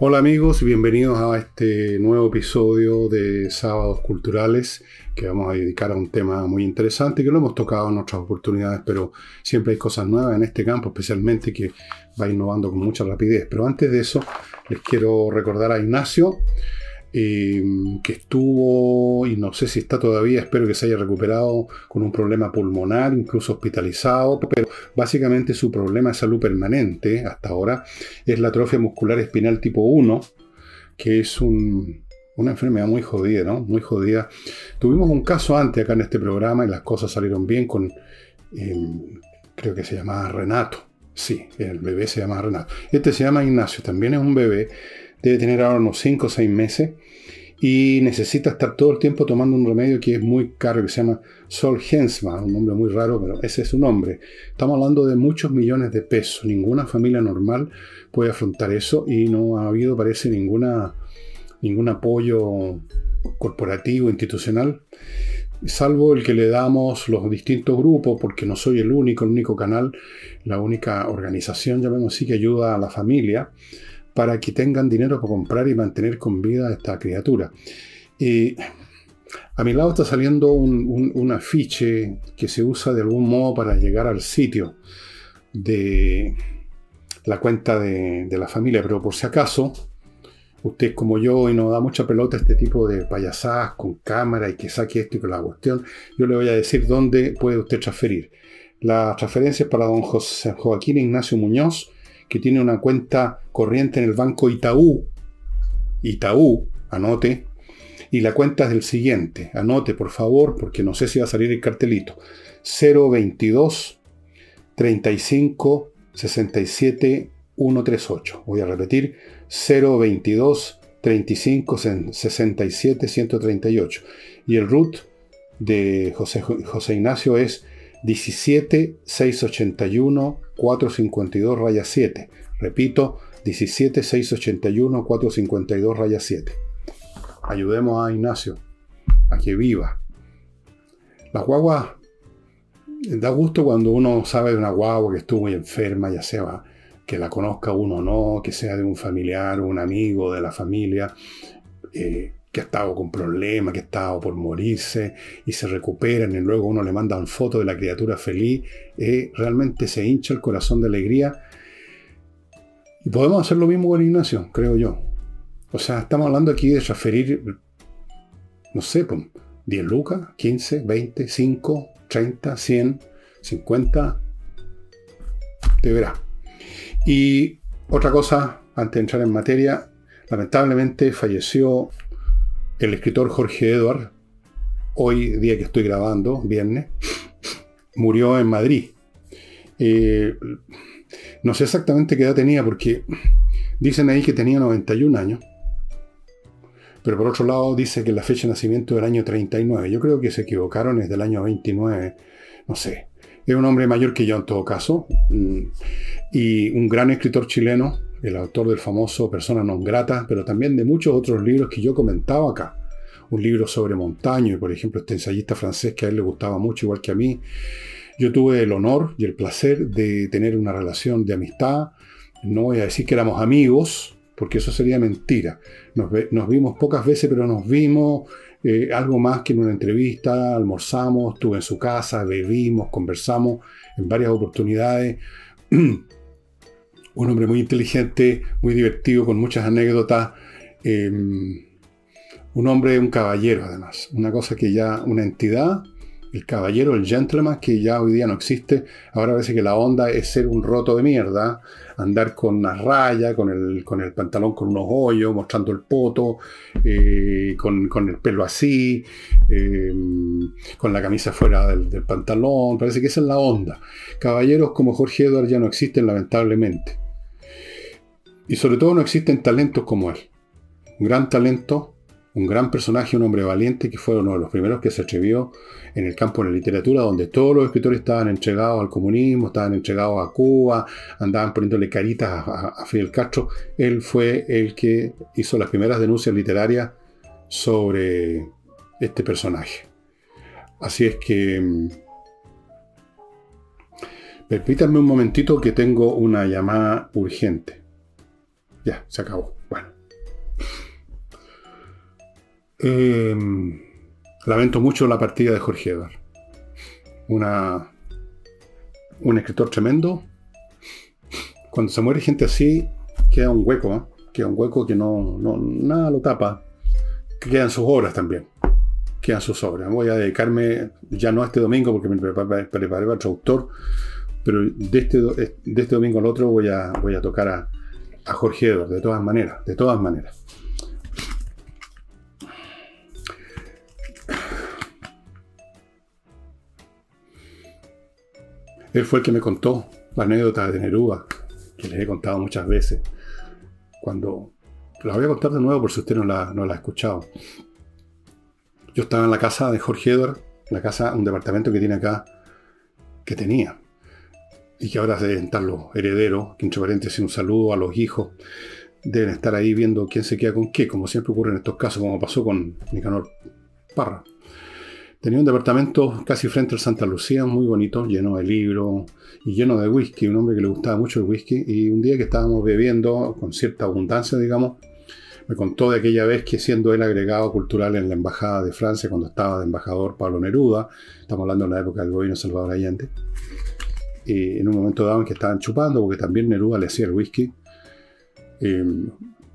Hola amigos, bienvenidos a este nuevo episodio de Sábados Culturales que vamos a dedicar a un tema muy interesante que lo hemos tocado en otras oportunidades, pero siempre hay cosas nuevas en este campo, especialmente que va innovando con mucha rapidez. Pero antes de eso, les quiero recordar a Ignacio, Em, que estuvo, y no sé si está todavía, espero que se haya recuperado con un problema pulmonar, incluso hospitalizado, pero básicamente su problema de salud permanente hasta ahora es la atrofia muscular espinal tipo 1, que es una enfermedad muy jodida, ¿no? Muy jodida. Tuvimos un caso antes acá en este programa y las cosas salieron bien con, em, creo que se llamaba Renato. Sí, el bebé se llama Renato. Este se llama Ignacio, también es un bebé debe tener ahora unos 5 o 6 meses y necesita estar todo el tiempo tomando un remedio que es muy caro, que se llama Solgensma, un nombre muy raro, pero ese es su nombre. Estamos hablando de muchos millones de pesos. Ninguna familia normal puede afrontar eso y no ha habido, parece, ninguna, ningún apoyo corporativo, institucional, salvo el que le damos los distintos grupos, porque no soy el único, el único canal, la única organización, llamemos así, que ayuda a la familia para que tengan dinero para comprar y mantener con vida a esta criatura. Y a mi lado está saliendo un, afiche que se usa de algún modo para llegar al sitio de la cuenta de, la familia, pero por si acaso, usted como yo y no da mucha pelota este tipo de payasadas con cámara y que saque esto y con la cuestión, yo le voy a decir dónde puede usted transferir. La transferencia es para don José Joaquín Ignacio Muñoz, que tiene una cuenta corriente en el banco Itaú, Itaú, anote, y la cuenta es del siguiente, anote por favor, porque no sé si va a salir el cartelito, 022 35 67 138. Voy a repetir, 022 35 67 138. Y el root de José, José Ignacio es 17 681 452 raya 7. Repito, 17 681 452 raya 7. Ayudemos a Ignacio a que viva. La guagua da gusto cuando uno sabe de una guagua que estuvo muy enferma, ya sea que la conozca uno o no, que sea de un familiar un amigo de la familia. Eh, que ha estado con problemas, que ha estado por morirse y se recuperan y luego uno le manda una foto de la criatura feliz, eh, realmente se hincha el corazón de alegría. Y podemos hacer lo mismo con Ignacio, creo yo. O sea, estamos hablando aquí de transferir, no sé, 10 pues, lucas, 15, 20, 5, 30, 100, 50, te verá. Y otra cosa, antes de entrar en materia, lamentablemente falleció el escritor Jorge Edward, hoy día que estoy grabando, viernes, murió en Madrid. Eh, no sé exactamente qué edad tenía porque dicen ahí que tenía 91 años. Pero por otro lado dice que la fecha de nacimiento del año 39. Yo creo que se equivocaron, es del año 29. No sé. Es un hombre mayor que yo en todo caso. Mm, y un gran escritor chileno el autor del famoso Persona non grata, pero también de muchos otros libros que yo comentaba acá. Un libro sobre Montaño, por ejemplo, este ensayista francés que a él le gustaba mucho, igual que a mí. Yo tuve el honor y el placer de tener una relación de amistad. No voy a decir que éramos amigos, porque eso sería mentira. Nos, vimos pocas veces, pero nos vimos eh, algo más que en una entrevista, almorzamos, estuve en su casa, bebimos, conversamos en varias oportunidades. un hombre muy inteligente, muy divertido, con muchas anécdotas. Em, un hombre, un caballero además. Una cosa que ya, una entidad, el caballero, el gentleman, que ya hoy día no existe. Ahora parece que la onda es ser un roto de mierda, andar con una raya, con el, con el pantalón con unos hoyos, mostrando el poto, eh, con, el pelo así, em, con la camisa fuera del, del pantalón. Parece que esa es la onda. Caballeros como Jorge Edward ya no existen, lamentablemente. Y sobre todo no existen talentos como él. Un gran talento, un gran personaje, un hombre valiente que fue uno de los primeros que se atrevió en el campo de la literatura, donde todos los escritores estaban entregados al comunismo, estaban entregados a Cuba, andaban poniéndole caritas a, Fidel Castro. Él fue el que hizo las primeras denuncias literarias sobre este personaje. Así es que... Mm, permítanme un momentito que tengo una llamada urgente. Ya, se acabó. Bueno. Eh, lamento mucho la partida de Jorge Edgar. Una, un escritor tremendo. Cuando se muere gente así, queda un hueco, ¿eh? queda un hueco que no, no, nada lo tapa. Que quedan sus obras también. Quedan sus obras. Voy a dedicarme, ya no a este domingo, porque me preparé, para otro autor, pero de este, de este domingo al otro voy a, voy a tocar a, a Jorge Edward, de todas maneras, de todas maneras. Él fue el que me contó la anécdota de Neruda, que les he contado muchas veces. Cuando la voy a contar de nuevo por si usted no la, no la ha escuchado. Yo estaba en la casa de Jorge Edward, la casa, un departamento que tiene acá, que tenía, y que ahora deben estar los herederos, que entre paréntesis un saludo a los hijos, deben estar ahí viendo quién se queda con qué, como siempre ocurre en estos casos, como pasó con Nicanor Parra. Tenía un departamento casi frente al Santa Lucía, muy bonito, lleno de libros y lleno de whisky, un hombre que le gustaba mucho el whisky. Y un día que estábamos bebiendo con cierta abundancia, digamos, me contó de aquella vez que siendo el agregado cultural en la Embajada de Francia, cuando estaba de embajador Pablo Neruda, estamos hablando de la época del gobierno Salvador Allende, y en un momento dado en que estaban chupando, porque también Neruda le hacía el whisky,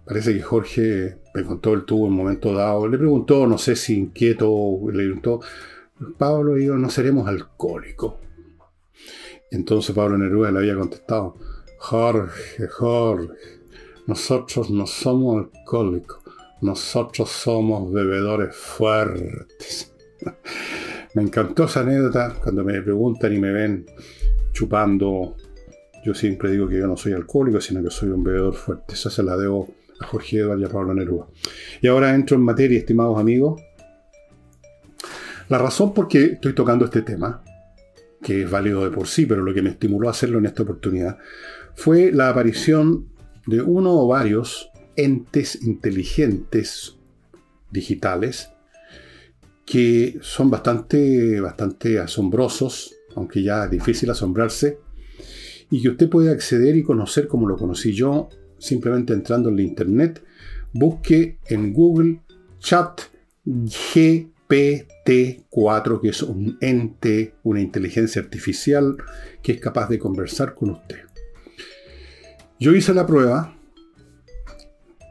parece que Jorge me contó el tubo en un momento dado, le preguntó, no sé si inquieto, le preguntó, Pablo y yo no seremos alcohólicos. Entonces Pablo Neruda le había contestado, Jorge, Jorge, nosotros no somos alcohólicos, nosotros somos bebedores fuertes. me encantó esa anécdota cuando me preguntan y me ven chupando. Yo siempre digo que yo no soy alcohólico, sino que soy un bebedor fuerte. Esa se la debo a Jorge Eduardo y a Pablo Neruda. Y ahora entro en materia, estimados amigos. La razón por qué estoy tocando este tema, que es válido de por sí, pero lo que me estimuló a hacerlo en esta oportunidad, fue la aparición de uno o varios entes inteligentes digitales que son bastante, bastante asombrosos, aunque ya es difícil asombrarse, y que usted puede acceder y conocer como lo conocí yo simplemente entrando en la internet, busque en Google Chat GPT-4, que es un ente, una inteligencia artificial que es capaz de conversar con usted. Yo hice la prueba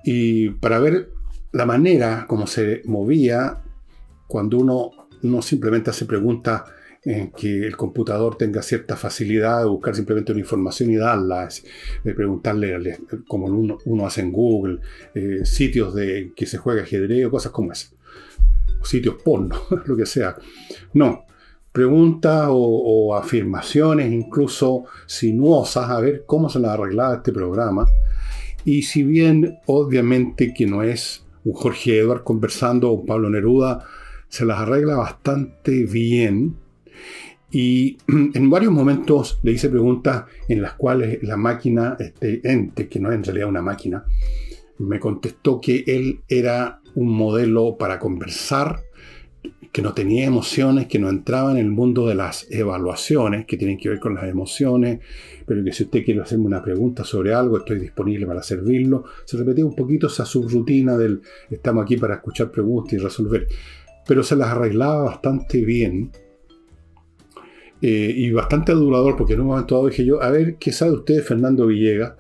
y para ver la manera como se movía cuando uno no simplemente hace preguntas en que el computador tenga cierta facilidad de buscar simplemente una información y darla, de preguntarle como uno, hace en Google, eh, sitios de que se juega ajedrez o cosas como eso, sitios porno, lo que sea. No, preguntas o, afirmaciones incluso sinuosas a ver cómo se las arreglaba este programa. Y si bien obviamente que no es un Jorge Edward conversando o un Pablo Neruda, se las arregla bastante bien y en varios momentos le hice preguntas en las cuales la máquina, este ente, que no es en realidad una máquina, me contestó que él era un modelo para conversar, que no tenía emociones, que no entraba en el mundo de las evaluaciones, que tienen que ver con las emociones, pero que si usted quiere hacerme una pregunta sobre algo, estoy disponible para servirlo. Se repetía un poquito esa subrutina del estamos aquí para escuchar preguntas y resolver, pero se las arreglaba bastante bien eh, y bastante adulador, porque en un momento dado dije yo, a ver, ¿qué sabe usted Fernando Villegas?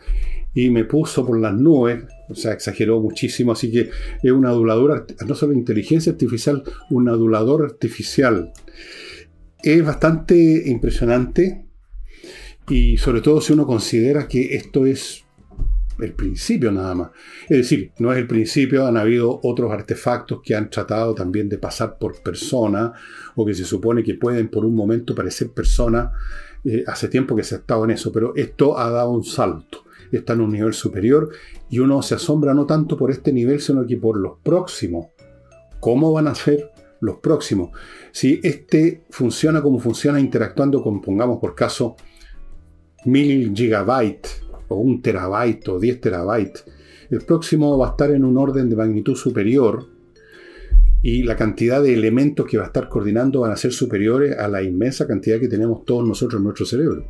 Y me puso por las nubes, o sea, exageró muchísimo, así que es un adulador, no solo inteligencia artificial, un adulador artificial. Es bastante impresionante y sobre todo si uno considera que esto es el principio nada más. Es decir, no es el principio, han habido otros artefactos que han tratado también de pasar por persona o que se supone que pueden por un momento parecer persona. Eh, hace tiempo que se ha estado en eso, pero esto ha dado un salto. Está en un nivel superior y uno se asombra no tanto por este nivel, sino que por los próximos. ¿Cómo van a ser los próximos? Si este funciona como funciona interactuando con, pongamos por caso, mil gigabytes o un terabyte o 10 terabytes. El próximo va a estar en un orden de magnitud superior y la cantidad de elementos que va a estar coordinando van a ser superiores a la inmensa cantidad que tenemos todos nosotros en nuestro cerebro.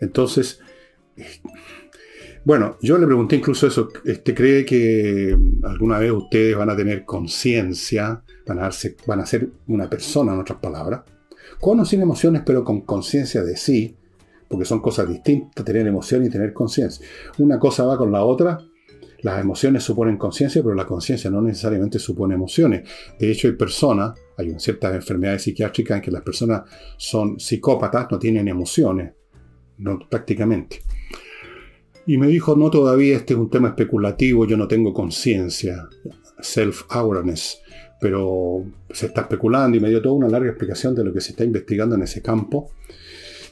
Entonces, Bueno, yo le pregunté incluso eso, este, ¿cree que alguna vez ustedes van a tener conciencia, van, a van a ser una persona, en otras palabras, con o sin emociones, pero con conciencia de sí, porque son cosas distintas, tener emoción y tener conciencia. Una cosa va con la otra, las emociones suponen conciencia, pero la conciencia no necesariamente supone emociones. De hecho, hay personas, hay ciertas enfermedades psiquiátricas en que las personas son psicópatas, no tienen emociones, no, prácticamente. Y me dijo, no, todavía este es un tema especulativo, yo no tengo conciencia, self-awareness, pero se está especulando y me dio toda una larga explicación de lo que se está investigando en ese campo.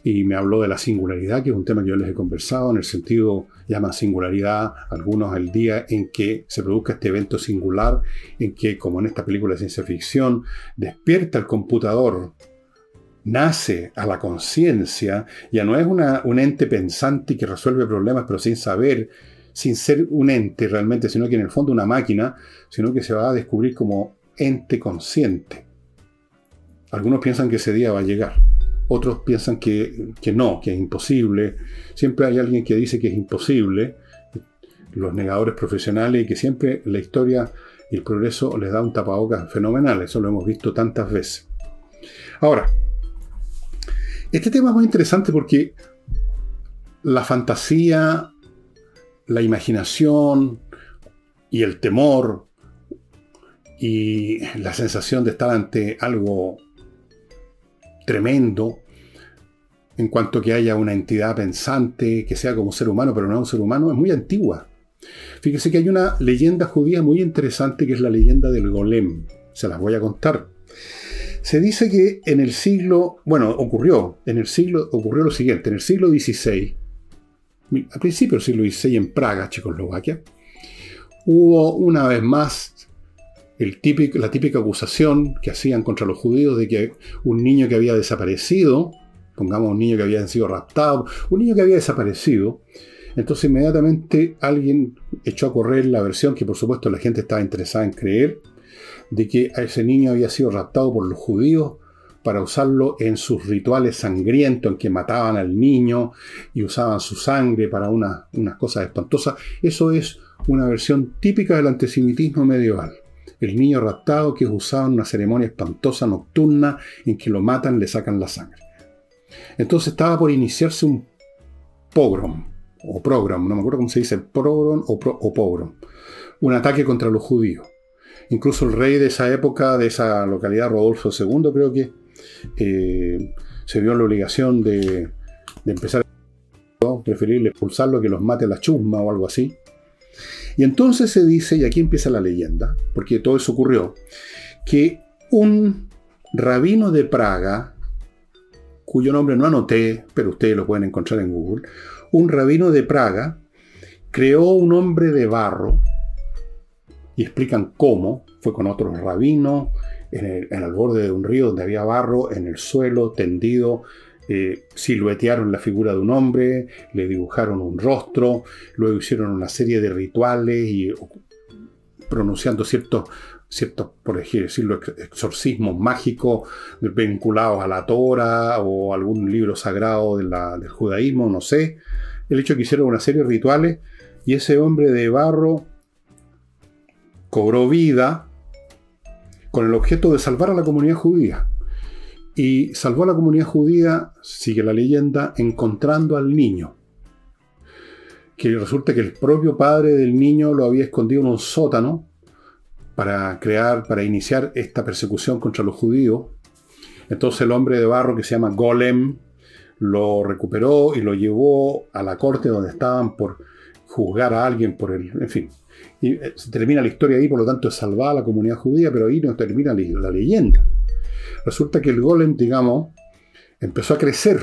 Y me habló de la singularidad, que es un tema que yo les he conversado, en el sentido, llama singularidad algunos el día en que se produzca este evento singular, en que, como en esta película de ciencia ficción, despierta el computador nace a la conciencia, ya no es un ente pensante que resuelve problemas pero sin saber, sin ser un ente realmente, sino que en el fondo una máquina, sino que se va a descubrir como ente consciente. Algunos piensan que ese día va a llegar, otros piensan que, que no, que es imposible. Siempre hay alguien que dice que es imposible, los negadores profesionales, que siempre la historia y el progreso les da un tapabocas fenomenal, eso lo hemos visto tantas veces. Ahora, este tema es muy interesante porque la fantasía, la imaginación y el temor y la sensación de estar ante algo tremendo en cuanto que haya una entidad pensante que sea como ser humano, pero no un ser humano, es muy antigua. Fíjese que hay una leyenda judía muy interesante que es la leyenda del golem. Se las voy a contar. Se dice que en el siglo, bueno, ocurrió, en el siglo, ocurrió lo siguiente, en el siglo XVI, a principios del siglo XVI en Praga, Checoslovaquia, hubo una vez más la típica acusación que hacían contra los judíos de que un niño que había desaparecido, pongamos un niño que había sido raptado, un niño que había desaparecido, entonces inmediatamente alguien echó a correr la versión que por supuesto la gente estaba interesada en creer, de que ese niño había sido raptado por los judíos para usarlo en sus rituales sangrientos en que mataban al niño y usaban su sangre para unas cosas espantosas. Eso es una versión típica del antisemitismo medieval. El niño raptado que es usado en una ceremonia espantosa nocturna en que lo matan, le sacan la sangre. Entonces estaba por iniciarse un pogrom, o program, no me acuerdo cómo se dice, pogrom o, pogrom, un ataque contra los judíos. Incluso el rey de esa época, de esa localidad, Rodolfo II, creo que, eh, se vio la obligación de, empezar a preferirle expulsarlo que los mate la chusma o algo así. Y entonces se dice, y aquí empieza la leyenda, porque todo eso ocurrió, que un rabino de Praga, cuyo nombre no anoté, pero ustedes lo pueden encontrar en Google, un rabino de Praga creó un hombre de barro y explican cómo. Fue con otros rabinos, en el, borde de un río donde había barro, en el suelo, tendido. Eh, siluetearon la figura de un hombre, le dibujaron un rostro, luego hicieron una serie de rituales y pronunciando ciertos, ciertos por decirlo, exorcismos mágicos vinculados a la Torah o algún libro sagrado del judaísmo, no sé. El hecho que hicieron una serie de rituales y ese hombre de barro cobró vida con el objeto de salvar a la comunidad judía. Y salvó a la comunidad judía, sigue la leyenda, encontrando al niño. Que resulta que el propio padre del niño lo había escondido en un sótano para crear, para iniciar esta persecución contra los judíos. Entonces el hombre de barro que se llama Golem lo recuperó y lo llevó a la corte donde estaban por juzgar a alguien por el, en fin, y eh, se termina la historia ahí, por lo tanto es salvada la comunidad judía, pero ahí no termina la leyenda. Resulta que el golem, digamos, empezó a crecer.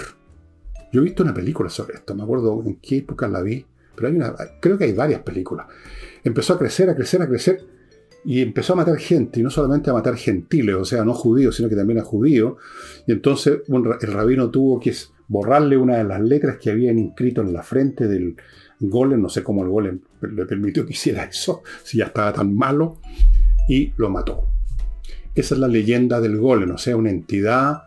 Yo he visto una película sobre esto, me acuerdo en qué época la vi, pero hay una, creo que hay varias películas. Empezó a crecer, a crecer, a crecer, y empezó a matar gente, y no solamente a matar gentiles, o sea, no judíos, sino que también a judíos. Y entonces el rabino tuvo que borrarle una de las letras que habían inscrito en la frente del, Golem, no sé cómo el Golem le permitió que hiciera eso, si ya estaba tan malo, y lo mató. Esa es la leyenda del Golem, o sea, una entidad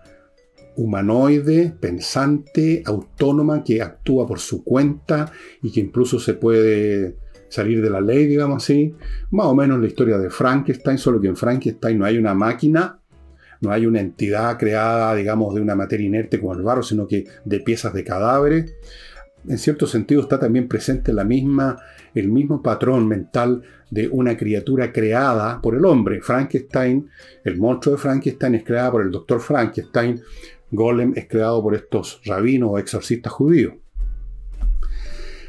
humanoide, pensante, autónoma, que actúa por su cuenta y que incluso se puede salir de la ley, digamos así. Más o menos la historia de Frankenstein, solo que en Frankenstein no hay una máquina, no hay una entidad creada, digamos, de una materia inerte como el barro, sino que de piezas de cadáveres. En cierto sentido está también presente la misma, el mismo patrón mental de una criatura creada por el hombre. Frankenstein, el monstruo de Frankenstein es creado por el doctor Frankenstein, Golem es creado por estos rabinos o exorcistas judíos.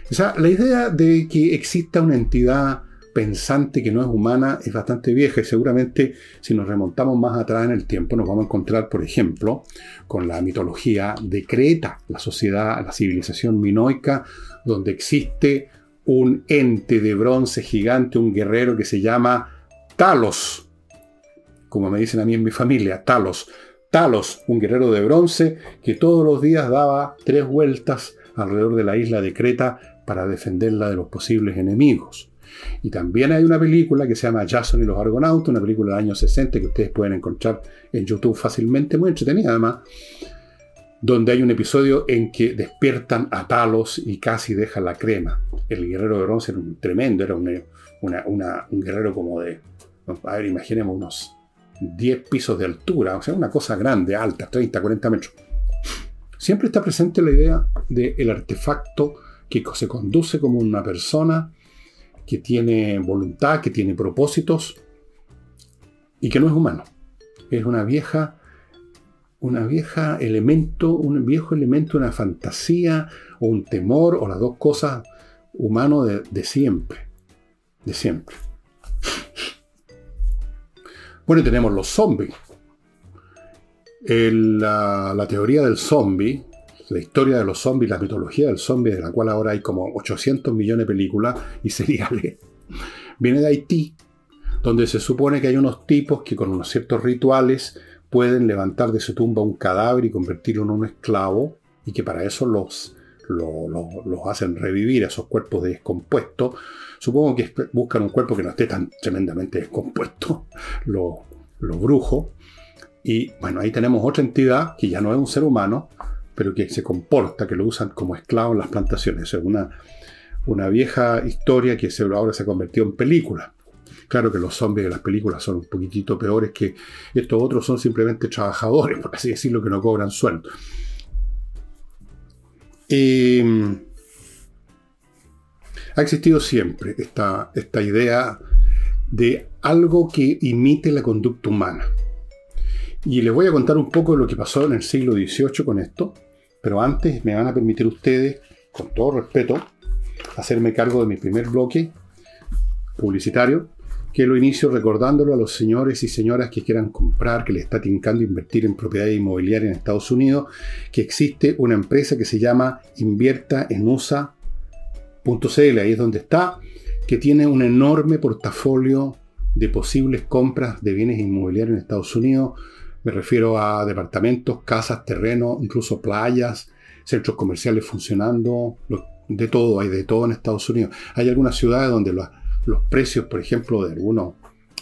O sea, la idea de que exista una entidad pensante que no es humana es bastante vieja y seguramente si nos remontamos más atrás en el tiempo nos vamos a encontrar, por ejemplo, con la mitología de Creta, la sociedad, la civilización minoica, donde existe un ente de bronce gigante, un guerrero que se llama Talos, como me dicen a mí en mi familia, Talos. Talos, un guerrero de bronce que todos los días daba tres vueltas alrededor de la isla de Creta para defenderla de los posibles enemigos. Y también hay una película que se llama Jason y los Argonautas, una película del año 60 que ustedes pueden encontrar en YouTube fácilmente, muy entretenida además, donde hay un episodio en que despiertan a Talos y casi dejan la crema. El guerrero de bronce era un tremendo, era un, un guerrero como de, a ver, imaginemos unos 10 pisos de altura, o sea, una cosa grande, alta, 30, 40 metros. Siempre está presente la idea del artefacto que se conduce como una persona que tiene voluntad, que tiene propósitos y que no es humano. Es una vieja una vieja elemento, un viejo elemento, una fantasía o un temor o las dos cosas humano de, siempre. De siempre. Bueno, tenemos los zombies. la, la, teoría del zombie, la historia de los zombies, la mitología del zombie, de la cual ahora hay como 800 millones de películas y seriales, viene de Haití, donde se supone que hay unos tipos que con unos ciertos rituales pueden levantar de su tumba un cadáver y convertirlo en un esclavo, y que para eso los, los, hacen revivir esos cuerpos descompuestos. Supongo que buscan un cuerpo que no esté tan tremendamente descompuesto, los lo brujos. Y bueno, ahí tenemos otra entidad que ya no es un ser humano, pero que se comporta, que lo usan como esclavo en las plantaciones. Es una, una vieja historia que ahora se ha convertido en película. Claro que los zombies de las películas son un poquitito peores que estos otros son simplemente trabajadores, por así decirlo, que no cobran sueldo. Em, ha existido siempre esta, esta idea de algo que imite la conducta humana. Y les voy a contar un poco de lo que pasó en el siglo XVIII con esto, pero antes me van a permitir ustedes, con todo respeto, hacerme cargo de mi primer bloque publicitario, que lo inicio recordándolo a los señores y señoras que quieran comprar, que les está tincando invertir en propiedad inmobiliaria en Estados Unidos, que existe una empresa que se llama Invierta en ahí es donde está, que tiene un enorme portafolio de posibles compras de bienes inmobiliarios en Estados Unidos. Me refiero a departamentos, casas, terrenos, incluso playas, centros comerciales funcionando, de todo, hay de todo en Estados Unidos. Hay algunas ciudades donde los precios, por ejemplo, de algunos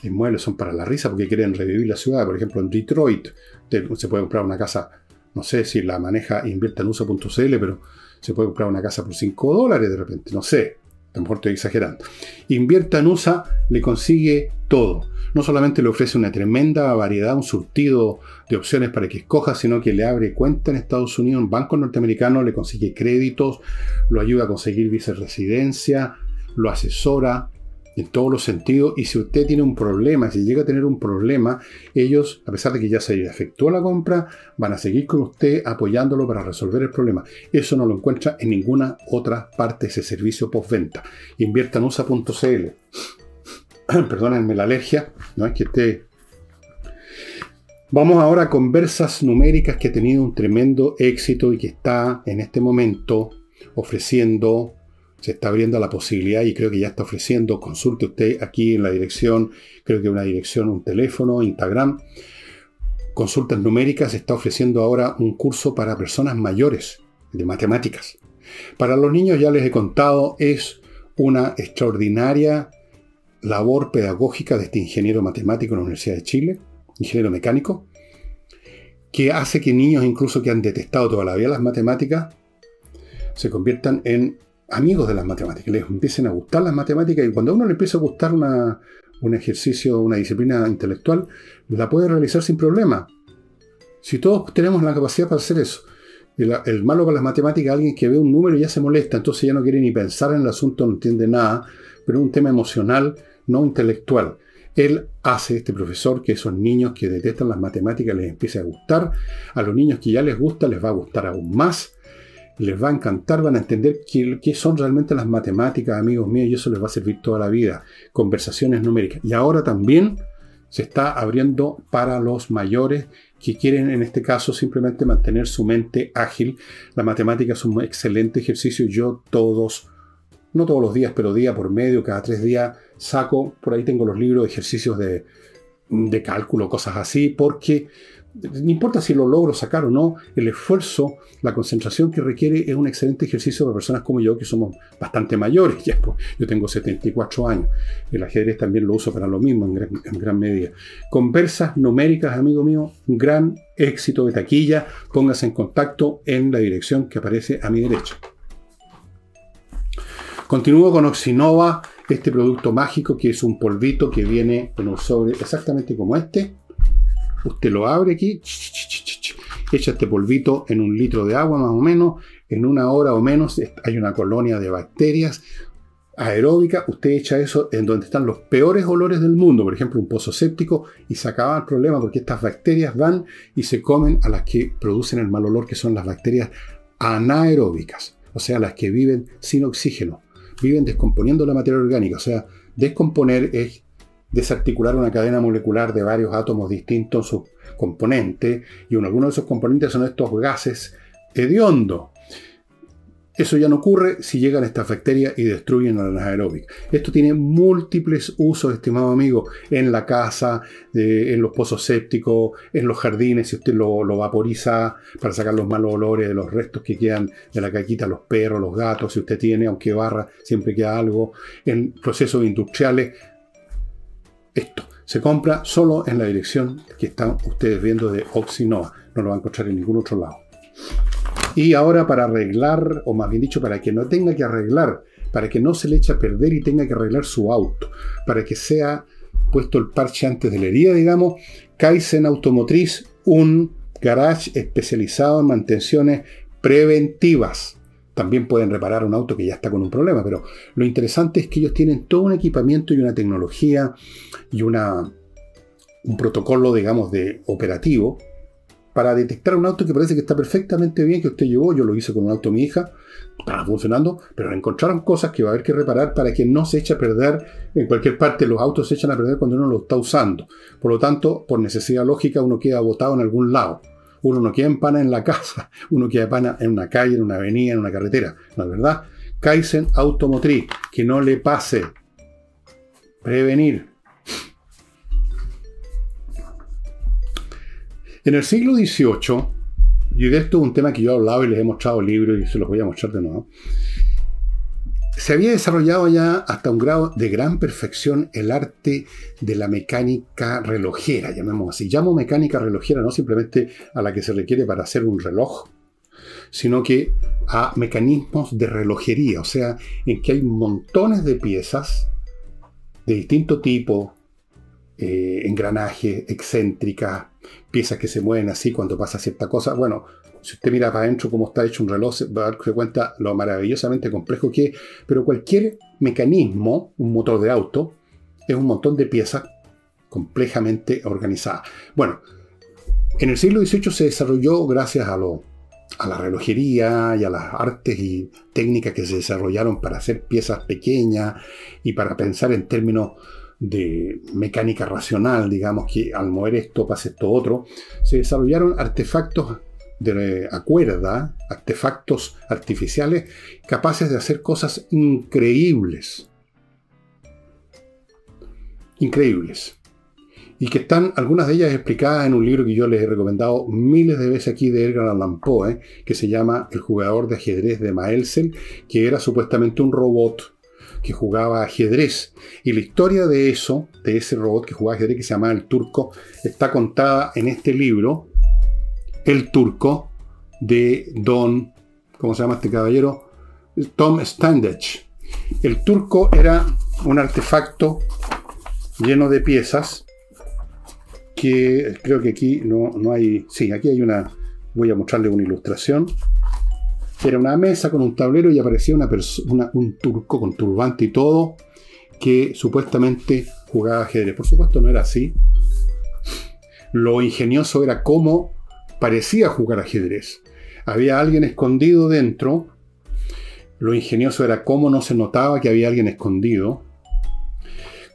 inmuebles son para la risa porque quieren revivir la ciudad. Por ejemplo, en Detroit se puede comprar una casa, no sé si la maneja invierta en uso.cl, pero se puede comprar una casa por 5 dólares de repente, no sé. A estoy exagerando. Invierta en USA le consigue todo. No solamente le ofrece una tremenda variedad, un surtido de opciones para que escoja, sino que le abre cuenta en Estados Unidos, en bancos norteamericanos, le consigue créditos, lo ayuda a conseguir viceresidencia, lo asesora, en todos los sentidos. Y si usted tiene un problema, si llega a tener un problema, ellos, a pesar de que ya se efectuó la compra, van a seguir con usted apoyándolo para resolver el problema. Eso no lo encuentra en ninguna otra parte ese servicio postventa. Inviertanusa.cl. Perdónenme la alergia, no es que esté. Vamos ahora a conversas numéricas que ha tenido un tremendo éxito y que está en este momento ofreciendo se está abriendo la posibilidad y creo que ya está ofreciendo, consulte usted aquí en la dirección, creo que una dirección, un teléfono, Instagram, consultas numéricas, está ofreciendo ahora un curso para personas mayores de matemáticas. Para los niños ya les he contado, es una extraordinaria labor pedagógica de este ingeniero matemático en la Universidad de Chile, ingeniero mecánico, que hace que niños incluso que han detestado toda la vida las matemáticas se conviertan en amigos de las matemáticas, les empiecen a gustar las matemáticas y cuando a uno le empieza a gustar un ejercicio, una disciplina intelectual, la puede realizar sin problema. Si todos tenemos la capacidad para hacer eso. El, malo con las matemáticas es alguien que ve un número y ya se molesta, entonces ya no quiere ni pensar en el asunto, no entiende nada, pero es un tema emocional, no intelectual. Él hace, este profesor, que esos niños que detestan las matemáticas les empiece a gustar, a los niños que ya les gusta les va a gustar aún más, les va a encantar, van a entender qué, son realmente las matemáticas, amigos míos, y eso les va a servir toda la vida. Conversaciones numéricas. Y ahora también se está abriendo para los mayores que quieren en este caso simplemente mantener su mente ágil. La matemática es un excelente ejercicio. Yo todos, no todos los días, pero día por medio, cada tres días, saco, por ahí tengo los libros de ejercicios de, de cálculo, cosas así, porque no importa si lo logro sacar o no, el esfuerzo, la concentración que requiere es un excelente ejercicio para personas como yo, que somos bastante mayores. Ya, pues, yo tengo 74 años. El ajedrez también lo uso para lo mismo en gran, medida. Conversas numéricas, amigo mío, un gran éxito de taquilla. Póngase en contacto en la dirección que aparece a mi derecha. Continúo con Oxinova, este producto mágico que es un polvito que viene en un sobre exactamente como este Usted lo abre aquí, echa este polvito en un litro de agua más o menos, en una hora o menos hay una colonia de bacterias aeróbicas, usted echa eso en donde están los peores olores del mundo, por ejemplo un pozo séptico, y se acaba el problema porque estas bacterias van y se comen a las que producen el mal olor, que son las bacterias anaeróbicas, o sea, las que viven sin oxígeno, viven descomponiendo la materia orgánica, o sea, descomponer es desarticular una cadena molecular de varios átomos distintos, sus componentes, y algunos de esos componentes son estos gases hediondos. Eso ya no ocurre si llegan estas bacterias y destruyen a las aeróbicas. Esto tiene múltiples usos, estimado amigo, en la casa, en los pozos sépticos, en los jardines, si usted lo, lo, vaporiza para sacar los malos olores de los restos que quedan de la caquita, los perros, los gatos, si usted tiene, aunque barra, siempre queda algo. En procesos industriales, esto. Se compra solo en la dirección que están ustedes viendo de Oxinova. No lo van a encontrar en ningún otro lado. Y ahora para arreglar, o más bien dicho, para que no tenga que arreglar, para que no se le eche a perder y tenga que arreglar su auto, para que sea puesto el parche antes de la herida, digamos, Kaizen Automotriz, un garage especializado en mantenciones preventivas también pueden reparar un auto que ya está con un problema, pero lo interesante es que ellos tienen todo un equipamiento y una tecnología y una, un protocolo, digamos, de operativo para detectar un auto que parece que está perfectamente bien, que usted llevó, yo lo hice con un auto de mi hija, estaba funcionando, pero encontraron cosas que va a haber que reparar para que no se eche a perder en cualquier parte. Los autos se echan a perder cuando uno lo está usando. Por lo tanto, por necesidad lógica, uno queda botado en algún lado. Uno no queda en pana en la casa, uno en pana en una calle, en una avenida, en una carretera. ¿No es verdad? Kaizen Automotriz, que no le pase. Prevenir. En el siglo XVIII, y de esto es un tema que yo he hablado y les he mostrado libros y se los voy a mostrar de nuevo se había desarrollado ya hasta un grado de gran perfección el arte de la mecánica relojera, llamemos así. Llamo mecánica relojera no simplemente a la que se requiere para hacer un reloj, sino que a mecanismos de relojería, o sea, en que hay montones de piezas de distinto tipo, eh, engranajes, excéntricas, piezas que se mueven así cuando pasa cierta cosa. Bueno, si usted mira para adentro cómo está hecho un reloj, se va a cuenta lo maravillosamente complejo que es. Pero cualquier mecanismo, un motor de auto, es un montón de piezas complejamente organizadas. Bueno, en el siglo XVIII se desarrolló gracias a, lo, a la relojería y a las artes y técnicas que se desarrollaron para hacer piezas pequeñas y para pensar en términos de mecánica racional, digamos que al mover esto pasa esto otro, se desarrollaron artefactos de acuerda, artefactos artificiales capaces de hacer cosas increíbles. Increíbles. Y que están algunas de ellas explicadas en un libro que yo les he recomendado miles de veces aquí de Edgar Allan Poe, que se llama El jugador de ajedrez de Maelzel, que era supuestamente un robot que jugaba ajedrez. Y la historia de eso, de ese robot que jugaba ajedrez, que se llama el turco, está contada en este libro, El Turco de Don, ¿cómo se llama este caballero? Tom Standage. El Turco era un artefacto lleno de piezas que creo que aquí no, no hay, sí, aquí hay una, voy a mostrarle una ilustración. Era una mesa con un tablero y aparecía una un turco con turbante y todo que supuestamente jugaba ajedrez. Por supuesto no era así. Lo ingenioso era cómo parecía jugar ajedrez. Había alguien escondido dentro. Lo ingenioso era cómo no se notaba que había alguien escondido.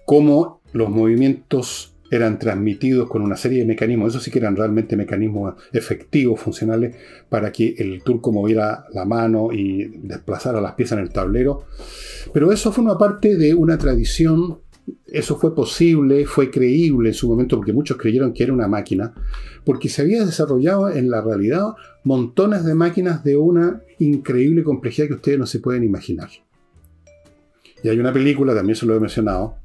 Cómo los movimientos eran transmitidos con una serie de mecanismos, eso sí que eran realmente mecanismos efectivos, funcionales, para que el turco moviera la mano y desplazara las piezas en el tablero. Pero eso una parte de una tradición, eso fue posible, fue creíble en su momento, porque muchos creyeron que era una máquina, porque se había desarrollado en la realidad montones de máquinas de una increíble complejidad que ustedes no se pueden imaginar. Y hay una película, también se lo he mencionado,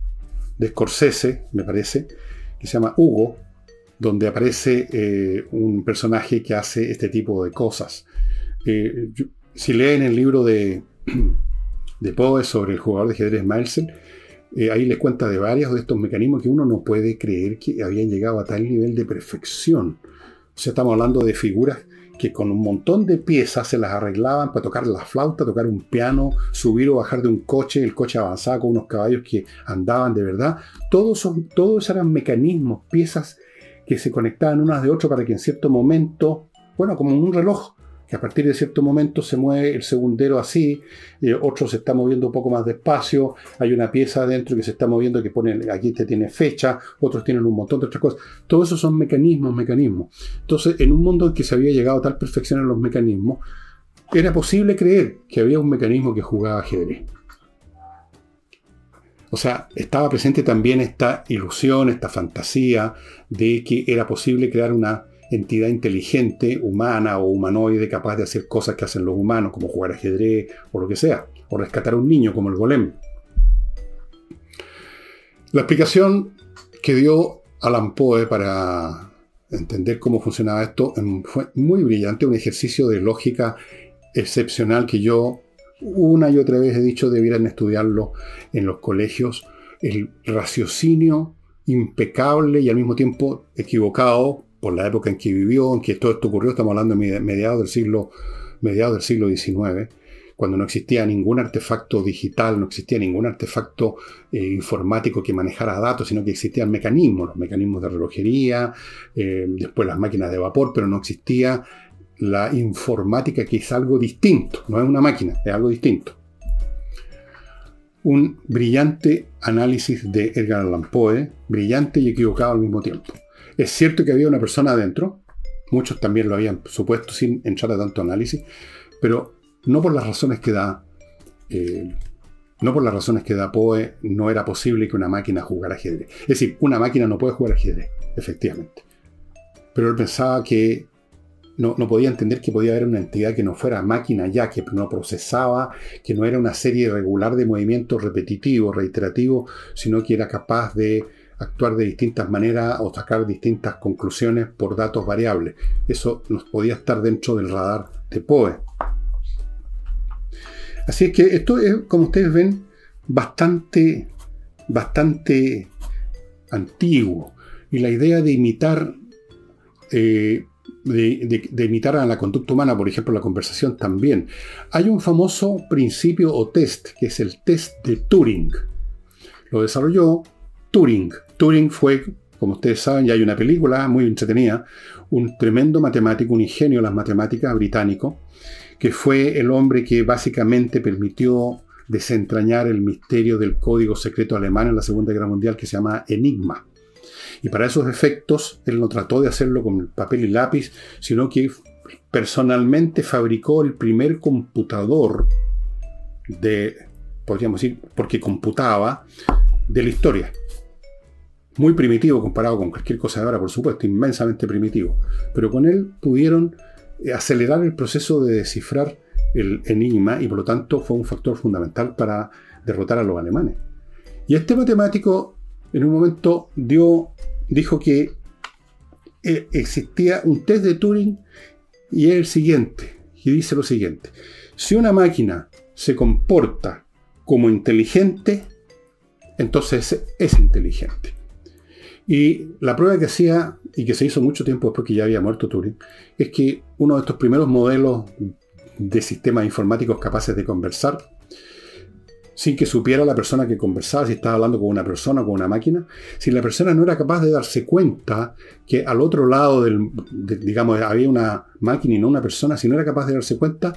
de Scorsese, me parece, que se llama Hugo, donde aparece eh, un personaje que hace este tipo de cosas. Eh, si leen el libro de, de Poe sobre el jugador de ajedrez Milesel, eh, ahí le cuenta de varios de estos mecanismos que uno no puede creer que habían llegado a tal nivel de perfección. O sea, estamos hablando de figuras que con un montón de piezas se las arreglaban para tocar la flauta, tocar un piano, subir o bajar de un coche, el coche avanzaba con unos caballos que andaban de verdad. Todos, son, todos eran mecanismos, piezas que se conectaban unas de otras para que en cierto momento, bueno, como un reloj, que a partir de cierto momento se mueve el segundero así, eh, otro se está moviendo un poco más despacio, hay una pieza adentro que se está moviendo que pone, aquí te tiene fecha, otros tienen un montón de otras cosas. Todo eso son mecanismos, mecanismos. Entonces, en un mundo en que se había llegado a tal perfección en los mecanismos, era posible creer que había un mecanismo que jugaba ajedrez. O sea, estaba presente también esta ilusión, esta fantasía de que era posible crear una entidad inteligente, humana o humanoide capaz de hacer cosas que hacen los humanos, como jugar ajedrez o lo que sea, o rescatar a un niño como el golem. La explicación que dio Alan Poe para entender cómo funcionaba esto em, fue muy brillante, un ejercicio de lógica excepcional que yo una y otra vez he dicho debieran estudiarlo en los colegios. El raciocinio impecable y al mismo tiempo equivocado por la época en que vivió, en que todo esto ocurrió, estamos hablando de mediados del siglo, mediados del siglo XIX, cuando no existía ningún artefacto digital, no existía ningún artefacto eh, informático que manejara datos, sino que existían mecanismos, los mecanismos de relojería, eh, después las máquinas de vapor, pero no existía la informática que es algo distinto, no es una máquina, es algo distinto. Un brillante análisis de Edgar Allan Poe, brillante y equivocado al mismo tiempo. Es cierto que había una persona adentro, muchos también lo habían supuesto sin entrar a tanto análisis, pero no por las razones que da, eh, no por las razones que da Poe, no era posible que una máquina jugara ajedrez. Es decir, una máquina no puede jugar ajedrez, efectivamente. Pero él pensaba que no, no, podía entender que podía haber una entidad que no fuera máquina ya, que no procesaba, que no era una serie regular de movimientos repetitivos, reiterativos, sino que era capaz de actuar de distintas maneras o sacar distintas conclusiones por datos variables. Eso nos podía estar dentro del radar de Poe. Así es que esto es, como ustedes ven, bastante, bastante antiguo. Y la idea de imitar, eh, de, de, imitar a la conducta humana, por ejemplo, la conversación también. Hay un famoso principio o test, que es el test de Turing. Lo desarrolló Turing. Turing fue, como ustedes saben, ya hay una película muy entretenida, un tremendo matemático, un ingenio de las matemáticas británico, que fue el hombre que básicamente permitió desentrañar el misterio del código secreto alemán en la Segunda Guerra Mundial que se llama Enigma. Y para esos efectos, él no trató de hacerlo con papel y lápiz, sino que personalmente fabricó el primer computador de, podríamos decir, porque computaba, de la historia muy primitivo comparado con cualquier cosa de ahora, por supuesto, inmensamente primitivo. Pero con él pudieron eh, acelerar el proceso de descifrar el enigma y por lo tanto fue un factor fundamental para derrotar a los alemanes. Y este matemático en un momento dijo que eh, existía un test de Turing y es el siguiente, y dice lo siguiente. Si una máquina se comporta como inteligente, entonces es inteligente. Y la prueba que hacía, y que se hizo mucho tiempo después que ya había muerto Turing, es que uno de estos primeros modelos de sistemas informáticos capaces de conversar, sin que supiera la persona que conversaba, si estaba hablando con una persona o con una máquina, si la persona no era capaz de darse cuenta que al otro lado del, digamos, había una máquina y no una persona, si no era capaz de darse cuenta,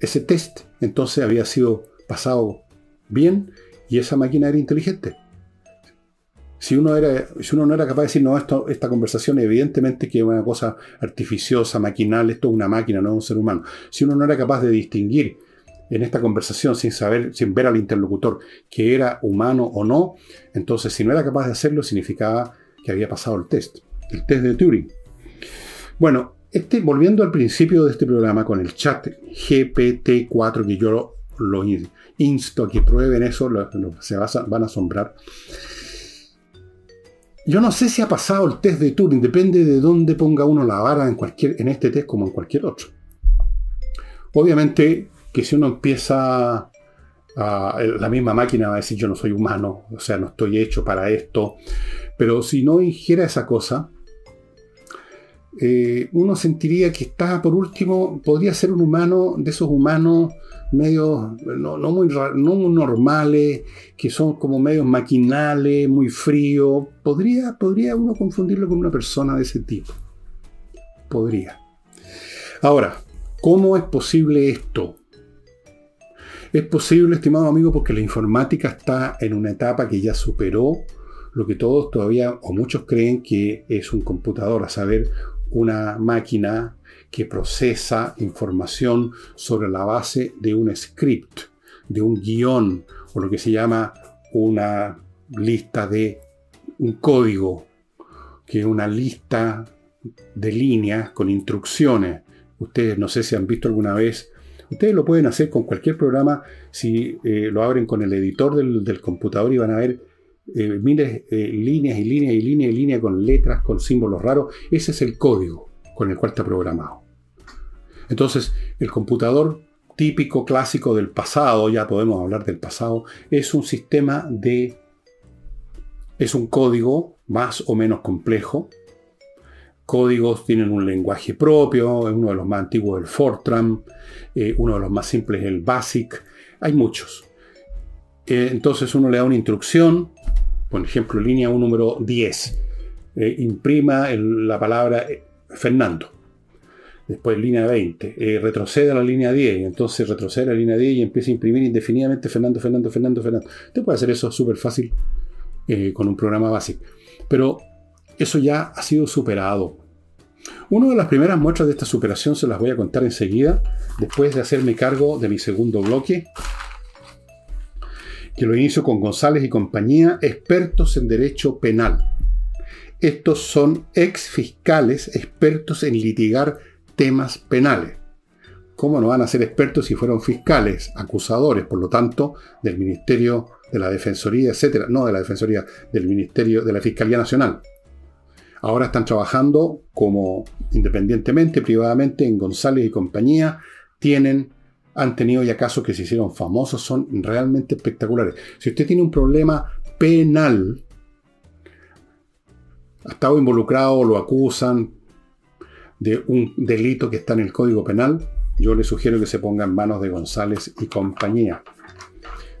ese test entonces había sido pasado bien y esa máquina era inteligente. Si uno, era, si uno no era capaz de decir, no, esto, esta conversación evidentemente que es una cosa artificiosa, maquinal, esto es una máquina, no es un ser humano. Si uno no era capaz de distinguir en esta conversación sin saber, sin ver al interlocutor que era humano o no, entonces si no era capaz de hacerlo significaba que había pasado el test, el test de Turing. Bueno, este, volviendo al principio de este programa con el chat GPT-4, que yo lo, insto a que prueben eso, se van a asombrar. Yo no sé si ha pasado el test de Turing, depende de dónde ponga uno la vara en, cualquier, en este test como en cualquier otro. Obviamente que si uno empieza a, la misma máquina va a decir yo no soy humano, o sea, no estoy hecho para esto, pero si no ingiera esa cosa, eh, uno sentiría que está, por último, podría ser un humano de esos humanos medios no, muy, no muy normales, que son como medios maquinales, muy fríos. ¿Podría, podría uno confundirlo con una persona de ese tipo. Podría. Ahora, ¿cómo es posible esto? Es posible, estimado amigo, porque la informática está en una etapa que ya superó lo que todos todavía o muchos creen que es un computador, a saber, una máquina que procesa información sobre la base de un script, de un guion, o lo que se llama una lista de un código, que es una lista de líneas con instrucciones. Ustedes no sé si han visto alguna vez, ustedes lo pueden hacer con cualquier programa si eh, lo abren con el editor del, computador y van a ver eh, miles eh, líneas y líneas y líneas y líneas con letras, con símbolos raros. Ese es el código con el cual está programado. Entonces, el computador típico, clásico del pasado, ya podemos hablar del pasado, es un sistema de... es un código más o menos complejo. Códigos tienen un lenguaje propio, es uno de los más antiguos el Fortran, eh, uno de los más simples el BASIC, hay muchos. Eh, entonces uno le da una instrucción, por ejemplo, línea 1 número 10, eh, imprima la palabra Fernando. Después línea 20, eh, retrocede a la línea 10, y entonces retrocede a la línea 10 y empieza a imprimir indefinidamente Fernando, Fernando, Fernando, Fernando. Usted puede hacer eso súper fácil eh, con un programa básico. Pero eso ya ha sido superado. Una de las primeras muestras de esta superación se las voy a contar enseguida, después de hacerme cargo de mi segundo bloque, que lo inicio con González y compañía, expertos en derecho penal. Estos son ex fiscales expertos en litigar temas penales. ¿Cómo no van a ser expertos si fueron fiscales, acusadores, por lo tanto, del Ministerio de la Defensoría, etcétera? No de la Defensoría, del Ministerio de la Fiscalía Nacional. Ahora están trabajando como independientemente, privadamente, en González y compañía. Tienen, han tenido ya casos que se hicieron famosos, son realmente espectaculares. Si usted tiene un problema penal, ha estado involucrado, lo acusan de un delito que está en el Código Penal, yo le sugiero que se ponga en manos de González y compañía.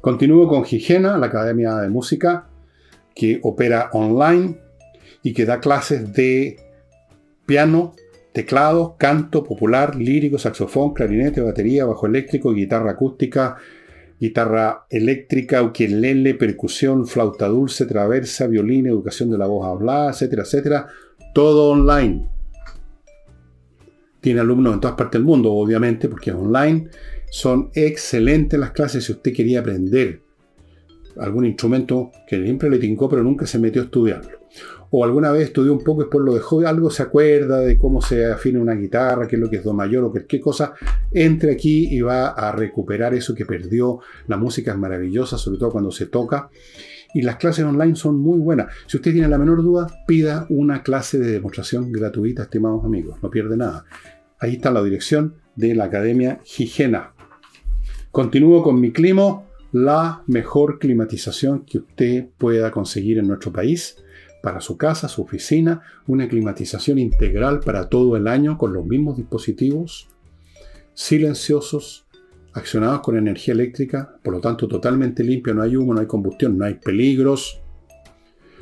Continúo con Gigena, la Academia de Música, que opera online y que da clases de piano, teclado, canto popular, lírico, saxofón, clarinete, batería, bajo eléctrico, guitarra acústica, guitarra eléctrica, ukelele, percusión, flauta dulce, traversa, violín, educación de la voz hablada, etcétera, etcétera. Todo online. Tiene alumnos en todas partes del mundo, obviamente, porque es online. Son excelentes las clases si usted quería aprender algún instrumento que siempre le tincó, pero nunca se metió a estudiarlo o alguna vez estudió un poco y después lo dejó, algo se acuerda de cómo se afina una guitarra, qué es lo que es do mayor o qué cosa, entre aquí y va a recuperar eso que perdió. La música es maravillosa, sobre todo cuando se toca. Y las clases online son muy buenas. Si usted tiene la menor duda, pida una clase de demostración gratuita, estimados amigos. No pierde nada. Ahí está la dirección de la Academia Higiena. Continúo con mi clima, la mejor climatización que usted pueda conseguir en nuestro país para su casa, su oficina, una climatización integral para todo el año con los mismos dispositivos, silenciosos, accionados con energía eléctrica, por lo tanto totalmente limpio, no hay humo, no hay combustión, no hay peligros.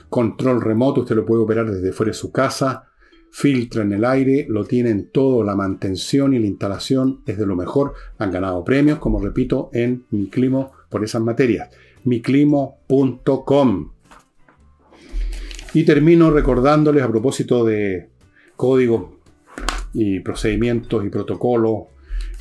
Control remoto, usted lo puede operar desde fuera de su casa, filtra en el aire, lo tienen todo, la mantención y la instalación es de lo mejor. Han ganado premios, como repito, en Mi Climo por esas materias. miclimo.com. Y termino recordándoles a propósito de código y procedimientos y protocolos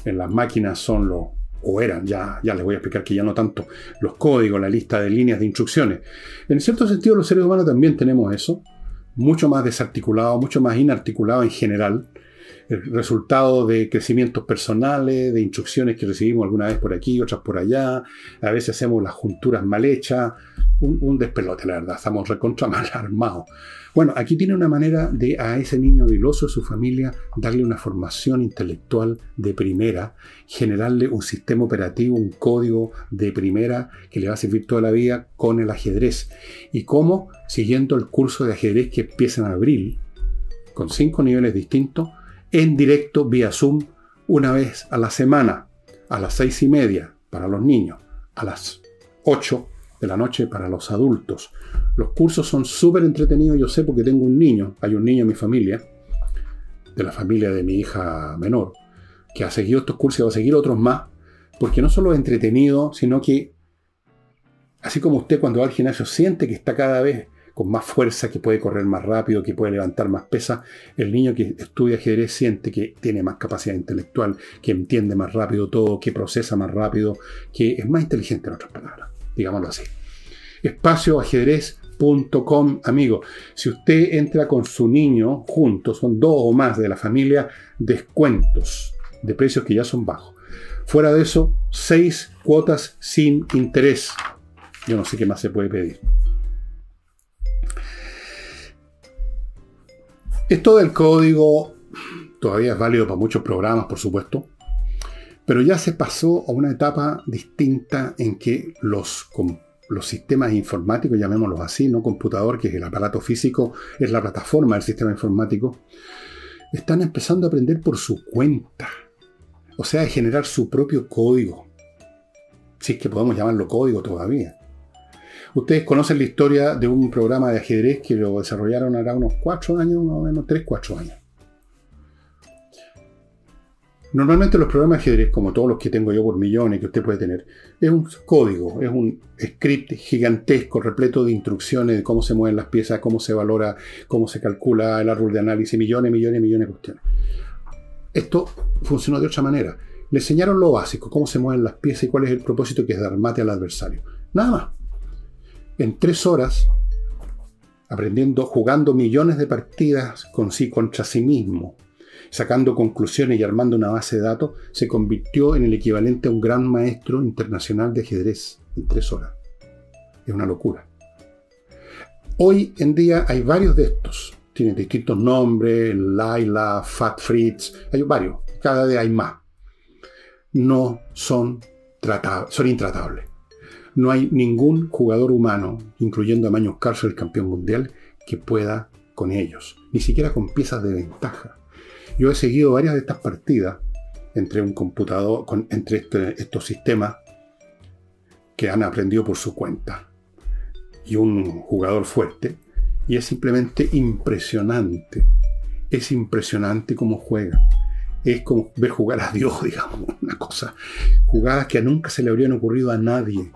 en las máquinas son los, o eran, ya, ya les voy a explicar que ya no tanto, los códigos, la lista de líneas de instrucciones. En cierto sentido los seres humanos también tenemos eso, mucho más desarticulado, mucho más inarticulado en general, el resultado de crecimientos personales, de instrucciones que recibimos alguna vez por aquí, otras por allá, a veces hacemos las junturas mal hechas, un, despelote, la verdad, estamos recontra mal armados. Bueno, aquí tiene una manera de a ese niño viloso, de su familia, darle una formación intelectual de primera, generarle un sistema operativo, un código de primera que le va a servir toda la vida con el ajedrez. Y cómo, siguiendo el curso de ajedrez que empieza en abril, con cinco niveles distintos, en directo vía Zoom una vez a la semana, a las seis y media para los niños, a las ocho de la noche para los adultos. Los cursos son súper entretenidos, yo sé porque tengo un niño, hay un niño en mi familia, de la familia de mi hija menor, que ha seguido estos cursos y va a seguir otros más, porque no solo es entretenido, sino que, así como usted cuando va al gimnasio siente que está cada vez con más fuerza, que puede correr más rápido, que puede levantar más pesa, el niño que estudia ajedrez siente que tiene más capacidad intelectual, que entiende más rápido todo, que procesa más rápido, que es más inteligente en otras palabras digámoslo así. Espacioajedrez.com, amigo. Si usted entra con su niño juntos, son dos o más de la familia, descuentos de precios que ya son bajos. Fuera de eso, seis cuotas sin interés. Yo no sé qué más se puede pedir. Esto del código todavía es válido para muchos programas, por supuesto. Pero ya se pasó a una etapa distinta en que los, los sistemas informáticos, llamémoslos así, no computador, que es el aparato físico, es la plataforma del sistema informático, están empezando a aprender por su cuenta. O sea, a generar su propio código. Si es que podemos llamarlo código todavía. Ustedes conocen la historia de un programa de ajedrez que lo desarrollaron ahora unos cuatro años, más o menos, tres, cuatro años. Normalmente los programas de ajedrez, como todos los que tengo yo por millones que usted puede tener, es un código, es un script gigantesco, repleto de instrucciones de cómo se mueven las piezas, cómo se valora, cómo se calcula el árbol de análisis, millones, millones, millones de cuestiones. Esto funcionó de otra manera. Le enseñaron lo básico, cómo se mueven las piezas y cuál es el propósito que es dar mate al adversario. Nada más. En tres horas, aprendiendo, jugando millones de partidas con sí, contra sí mismo, sacando conclusiones y armando una base de datos, se convirtió en el equivalente a un gran maestro internacional de ajedrez en tres horas. Es una locura. Hoy en día hay varios de estos. Tienen distintos nombres, Laila, Fat Fritz, hay varios. Cada día hay más. No son tratables, son intratables. No hay ningún jugador humano, incluyendo a Magnus Carlsen, el campeón mundial, que pueda con ellos. Ni siquiera con piezas de ventaja. Yo he seguido varias de estas partidas entre un computador, entre este, estos sistemas que han aprendido por su cuenta y un jugador fuerte. Y es simplemente impresionante. Es impresionante cómo juega. Es como ver jugar a Dios, digamos, una cosa. Jugadas que nunca se le habrían ocurrido a nadie.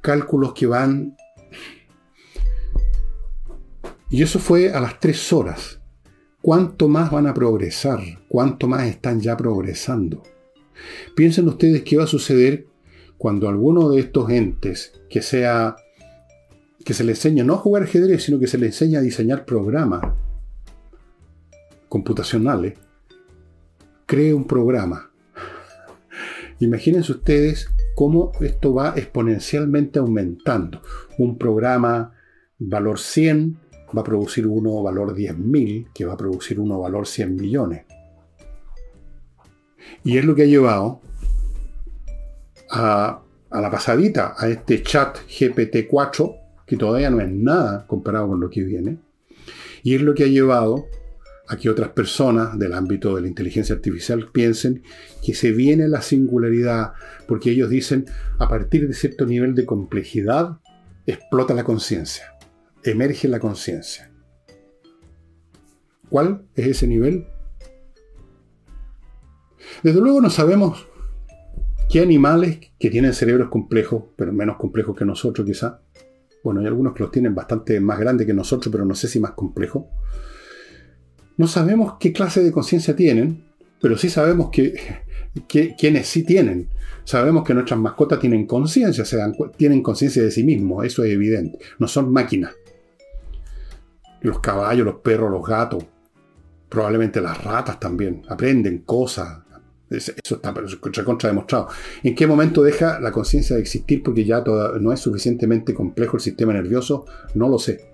Cálculos que van... Y eso fue a las tres horas cuánto más van a progresar, cuánto más están ya progresando. Piensen ustedes qué va a suceder cuando alguno de estos entes que sea que se le enseña no a jugar ajedrez, sino que se le enseña a diseñar programas computacionales, cree un programa. Imagínense ustedes cómo esto va exponencialmente aumentando. un programa valor 100 va a producir uno valor 10.000, que va a producir uno valor 100 millones. Y es lo que ha llevado a, a la pasadita, a este chat GPT-4, que todavía no es nada comparado con lo que viene. Y es lo que ha llevado a que otras personas del ámbito de la inteligencia artificial piensen que se viene la singularidad, porque ellos dicen, a partir de cierto nivel de complejidad, explota la conciencia, emerge la conciencia. ¿Cuál es ese nivel? Desde luego no sabemos qué animales que tienen cerebros complejos, pero menos complejos que nosotros quizá, bueno, hay algunos que los tienen bastante más grandes que nosotros, pero no sé si más complejos, no sabemos qué clase de conciencia tienen, pero sí sabemos que, quienes sí tienen. Sabemos que nuestras mascotas tienen conciencia, tienen conciencia de sí mismos, eso es evidente. No son máquinas. Los caballos, los perros, los gatos, probablemente las ratas también, aprenden cosas. Eso está contra demostrado. ¿En qué momento deja la conciencia de existir porque ya no es suficientemente complejo el sistema nervioso? No lo sé.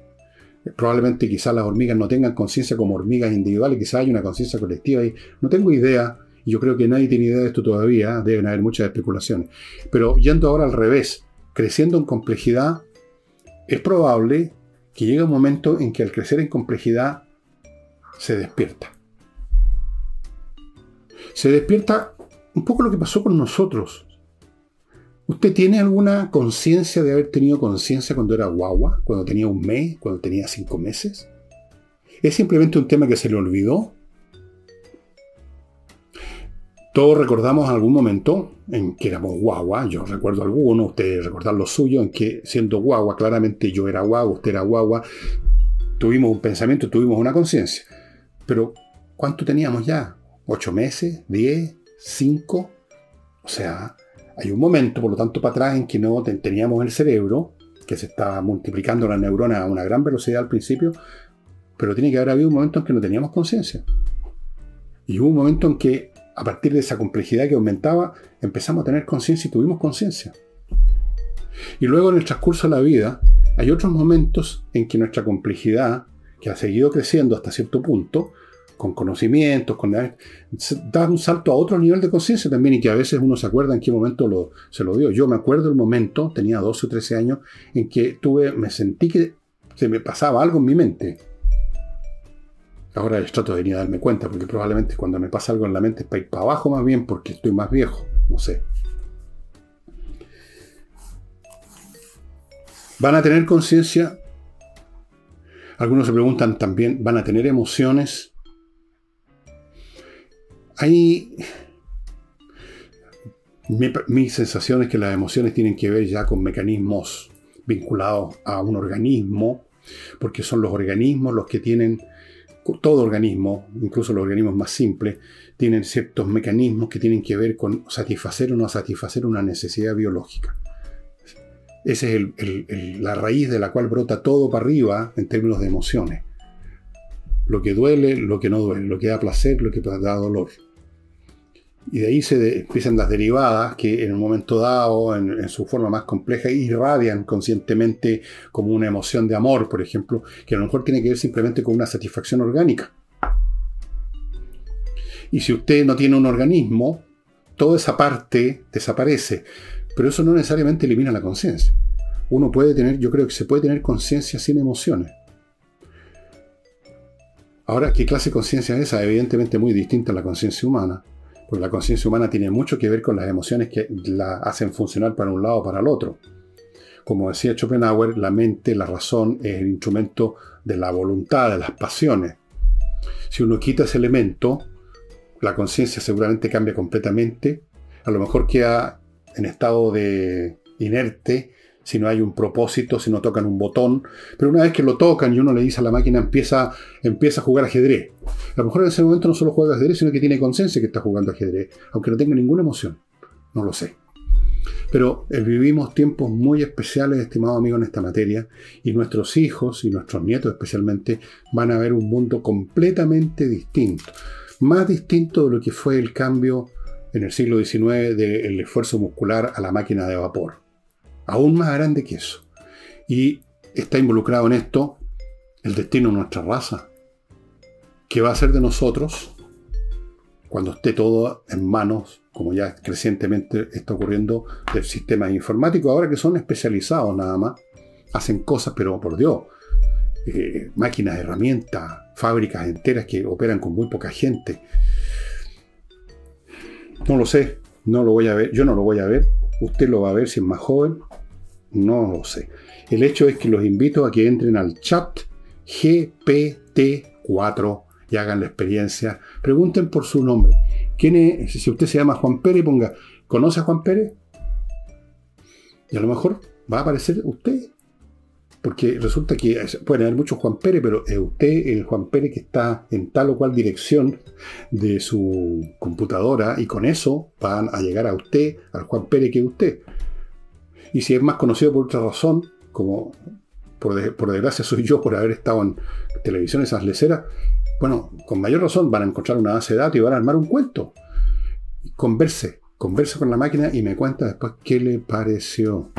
Probablemente quizás las hormigas no tengan conciencia como hormigas individuales, quizás hay una conciencia colectiva ahí. No tengo idea, y yo creo que nadie tiene idea de esto todavía, deben haber muchas especulaciones. Pero yendo ahora al revés, creciendo en complejidad, es probable que llegue un momento en que al crecer en complejidad se despierta. Se despierta un poco lo que pasó con nosotros. ¿Usted tiene alguna conciencia de haber tenido conciencia cuando era guagua? ¿Cuando tenía un mes? ¿Cuando tenía cinco meses? ¿Es simplemente un tema que se le olvidó? Todos recordamos algún momento en que éramos guagua, yo recuerdo alguno, ustedes recordan lo suyo, en que siendo guagua, claramente yo era guagua, usted era guagua, tuvimos un pensamiento, tuvimos una conciencia. Pero, ¿cuánto teníamos ya? ¿Ocho meses? ¿Diez? ¿Cinco? O sea, hay un momento, por lo tanto, para atrás en que no teníamos el cerebro, que se estaba multiplicando las neuronas a una gran velocidad al principio, pero tiene que haber habido un momento en que no teníamos conciencia. Y hubo un momento en que, a partir de esa complejidad que aumentaba, empezamos a tener conciencia y tuvimos conciencia. Y luego en el transcurso de la vida, hay otros momentos en que nuestra complejidad, que ha seguido creciendo hasta cierto punto, con conocimientos, con da un salto a otro nivel de conciencia también y que a veces uno se acuerda en qué momento lo, se lo dio. Yo me acuerdo el momento, tenía 12 o 13 años, en que tuve, me sentí que se me pasaba algo en mi mente. Ahora trato de venir a darme cuenta, porque probablemente cuando me pasa algo en la mente es para ir para abajo más bien, porque estoy más viejo, no sé. ¿Van a tener conciencia? Algunos se preguntan también, ¿van a tener emociones? Hay... Mi, sensación es que las emociones tienen que ver ya con mecanismos vinculados a un organismo, porque son los organismos los que tienen, todo organismo, incluso los organismos más simples, tienen ciertos mecanismos que tienen que ver con satisfacer o no satisfacer una necesidad biológica. Esa es la raíz de la cual brota todo para arriba en términos de emociones. Lo que duele, lo que no duele, lo que da placer, lo que da dolor. Y de ahí se empiezan las derivadas que en un momento dado, en, su forma más compleja, irradian conscientemente como una emoción de amor, por ejemplo, que a lo mejor tiene que ver simplemente con una satisfacción orgánica. Y si usted no tiene un organismo, toda esa parte desaparece. Pero eso no necesariamente elimina la conciencia. Uno puede tener, yo creo que se puede tener conciencia sin emociones. Ahora, ¿qué clase de conciencia es esa? Evidentemente muy distinta a la conciencia humana porque la conciencia humana tiene mucho que ver con las emociones que la hacen funcionar para un lado o para el otro. Como decía Schopenhauer, la mente, la razón, es el instrumento de la voluntad, de las pasiones. Si uno quita ese elemento, la conciencia seguramente cambia completamente. A lo mejor queda en estado de inerte si no hay un propósito, si no tocan un botón. Pero una vez que lo tocan y uno le dice a la máquina, empieza, empieza a jugar ajedrez. A lo mejor en ese momento no solo juega ajedrez, sino que tiene conciencia que está jugando ajedrez, aunque no tenga ninguna emoción. No lo sé. Pero eh, vivimos tiempos muy especiales, estimado amigo, en esta materia, y nuestros hijos y nuestros nietos especialmente van a ver un mundo completamente distinto. Más distinto de lo que fue el cambio en el siglo XIX del esfuerzo muscular a la máquina de vapor aún más grande que eso. Y está involucrado en esto el destino de nuestra raza. ¿Qué va a ser de nosotros cuando esté todo en manos, como ya crecientemente está ocurriendo, del sistema informático, ahora que son especializados nada más, hacen cosas, pero por Dios, eh, máquinas, herramientas, fábricas enteras que operan con muy poca gente. No lo sé, no lo voy a ver, yo no lo voy a ver, usted lo va a ver si es más joven, no lo sé. El hecho es que los invito a que entren al chat GPT4 y hagan la experiencia. Pregunten por su nombre. ¿Quién? Si usted se llama Juan Pérez, ponga, ¿conoce a Juan Pérez? Y a lo mejor va a aparecer usted. Porque resulta que pueden haber muchos Juan Pérez, pero es usted el Juan Pérez que está en tal o cual dirección de su computadora y con eso van a llegar a usted, al Juan Pérez que es usted. Y si es más conocido por otra razón, como por, por desgracia soy yo por haber estado en televisión esas leceras, bueno, con mayor razón van a encontrar una base de datos y van a armar un cuento. Converse, converse con la máquina y me cuenta después qué le pareció.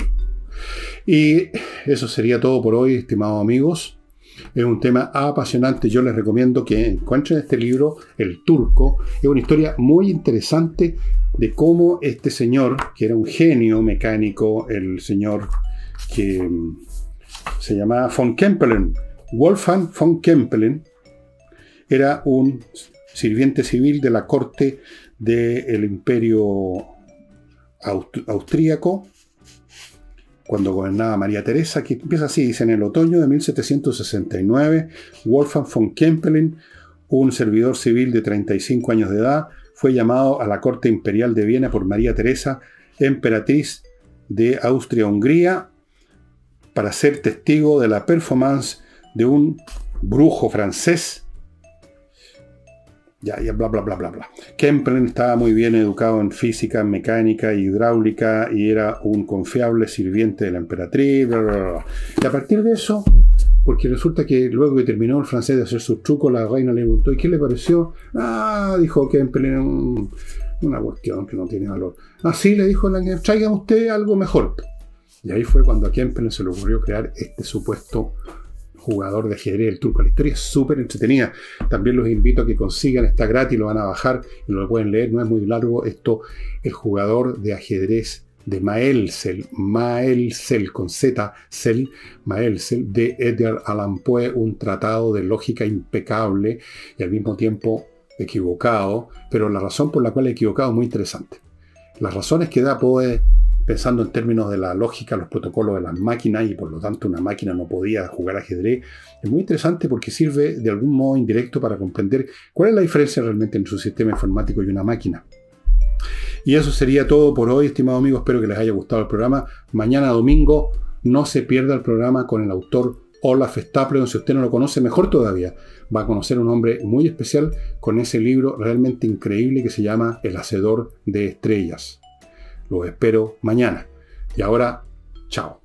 Y eso sería todo por hoy, estimados amigos. Es un tema apasionante. Yo les recomiendo que encuentren este libro, El Turco. Es una historia muy interesante de cómo este señor, que era un genio mecánico, el señor que mm, se llamaba von Kempelen, Wolfgang von Kempelen, era un sirviente civil de la corte del imperio austríaco, cuando gobernaba María Teresa, que empieza así, dice, en el otoño de 1769, Wolfgang von Kempelen, un servidor civil de 35 años de edad, fue llamado a la corte imperial de Viena por María Teresa, emperatriz de Austria-Hungría, para ser testigo de la performance de un brujo francés ya, ya, bla, bla, bla, bla, bla. Kempelen estaba muy bien educado en física, mecánica hidráulica y era un confiable sirviente de la emperatriz, bla, bla, bla. Y a partir de eso, porque resulta que luego que terminó el francés de hacer sus trucos, la reina le preguntó, ¿y qué le pareció? Ah, dijo Kempelen, una cuestión que no tiene valor. Así le dijo la traiga usted algo mejor. Y ahí fue cuando a Kempelen se le ocurrió crear este supuesto jugador de ajedrez, el turco. La historia es súper entretenida. También los invito a que consigan, está gratis, lo van a bajar y lo pueden leer, no es muy largo. Esto, el jugador de ajedrez de Maelzel, Maelzel con Z, Maelzel, de Edgar Allan Poe, un tratado de lógica impecable y al mismo tiempo equivocado, pero la razón por la cual equivocado es muy interesante. Las razones que da Poe pensando en términos de la lógica, los protocolos de las máquinas y por lo tanto una máquina no podía jugar ajedrez, es muy interesante porque sirve de algún modo indirecto para comprender cuál es la diferencia realmente entre un sistema informático y una máquina. Y eso sería todo por hoy, estimados amigos. Espero que les haya gustado el programa. Mañana domingo no se pierda el programa con el autor Olaf Stapleton. Si usted no lo conoce, mejor todavía. Va a conocer un hombre muy especial con ese libro realmente increíble que se llama El Hacedor de Estrellas. Los espero mañana. Y ahora, chao.